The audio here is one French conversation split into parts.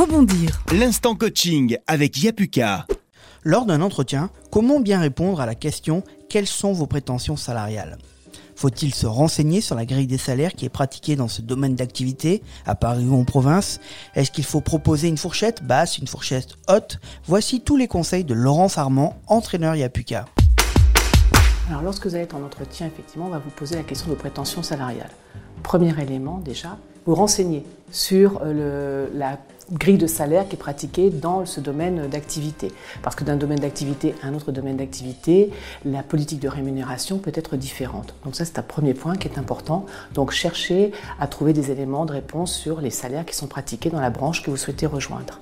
Rebondir. L'instant coaching avec Yapuka. Lors d'un entretien, comment bien répondre à la question quelles sont vos prétentions salariales? Faut-il se renseigner sur la grille des salaires qui est pratiquée dans ce domaine d'activité, à Paris ou en province? Est-ce qu'il faut proposer une fourchette basse, une fourchette haute? Voici tous les conseils de Laurence Armand, entraîneur Yapuka. Alors lorsque vous allez être en entretien, effectivement, on va vous poser la question de prétentions salariales. Premier élément déjà, vous renseignez sur euh, la grille de salaire qui est pratiquée dans ce domaine d'activité. Parce que d'un domaine d'activité à un autre domaine d'activité, la politique de rémunération peut être différente. Donc ça, c'est un premier point qui est important. Donc cherchez à trouver des éléments de réponse sur les salaires qui sont pratiqués dans la branche que vous souhaitez rejoindre.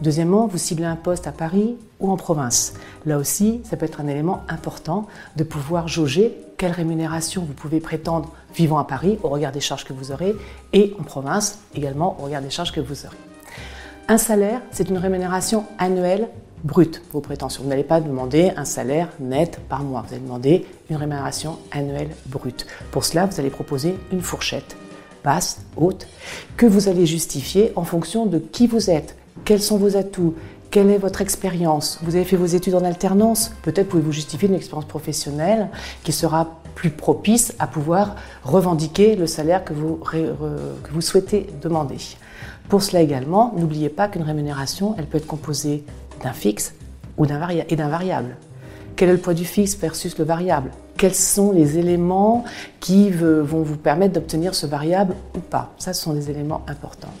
Deuxièmement, vous ciblez un poste à Paris ou en province. Là aussi, ça peut être un élément important de pouvoir jauger quelle rémunération vous pouvez prétendre vivant à Paris au regard des charges que vous aurez et en province également au regard des charges que vous aurez. Un salaire, c'est une rémunération annuelle brute, vos prétentions. Vous n'allez pas demander un salaire net par mois, vous allez demander une rémunération annuelle brute. Pour cela, vous allez proposer une fourchette basse, haute, que vous allez justifier en fonction de qui vous êtes, quels sont vos atouts quelle est votre expérience? Vous avez fait vos études en alternance Peut-être pouvez-vous justifier une expérience professionnelle qui sera plus propice à pouvoir revendiquer le salaire que vous, souhaitez demander. Pour cela également, n'oubliez pas qu'une rémunération, elle peut être composée d'un fixe ou et d'un variable. Quel est le poids du fixe versus le variable? Quels sont les éléments qui vont vous permettre d'obtenir ce variable ou pas? Ça, ce sont des éléments importants.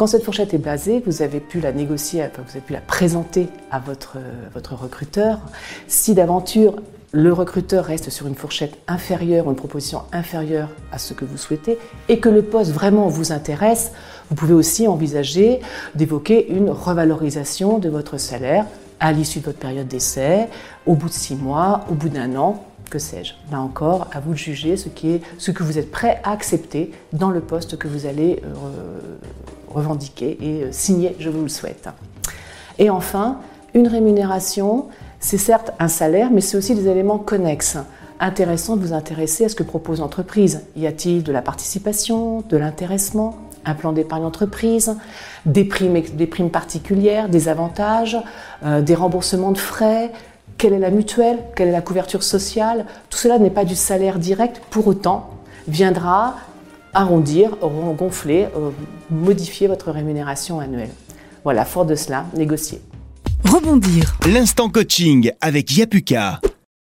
Quand cette fourchette est basée, vous avez pu la négocier, vous avez pu la présenter à votre, votre recruteur. Si d'aventure le recruteur reste sur une fourchette inférieure ou une proposition inférieure à ce que vous souhaitez et que le poste vraiment vous intéresse, vous pouvez aussi envisager d'évoquer une revalorisation de votre salaire à l'issue de votre période d'essai, au bout de six mois, au bout d'un an, que sais-je. Là encore, à vous de juger ce, qui est, ce que vous êtes prêt à accepter dans le poste que vous allez euh, revendiquer et euh, signer, je vous le souhaite. Et enfin, une rémunération, c'est certes un salaire, mais c'est aussi des éléments connexes. Intéressant de vous intéresser à ce que propose l'entreprise. Y a-t-il de la participation, de l'intéressement, un plan d'épargne entreprise, des primes, des primes particulières, des avantages, euh, des remboursements de frais, quelle est la mutuelle, quelle est la couverture sociale? Tout cela n'est pas du salaire direct, pour autant viendra arrondir, gonfler, euh, modifier votre rémunération annuelle. Voilà, fort de cela, négocier. Rebondir. L'instant coaching avec Yapuka.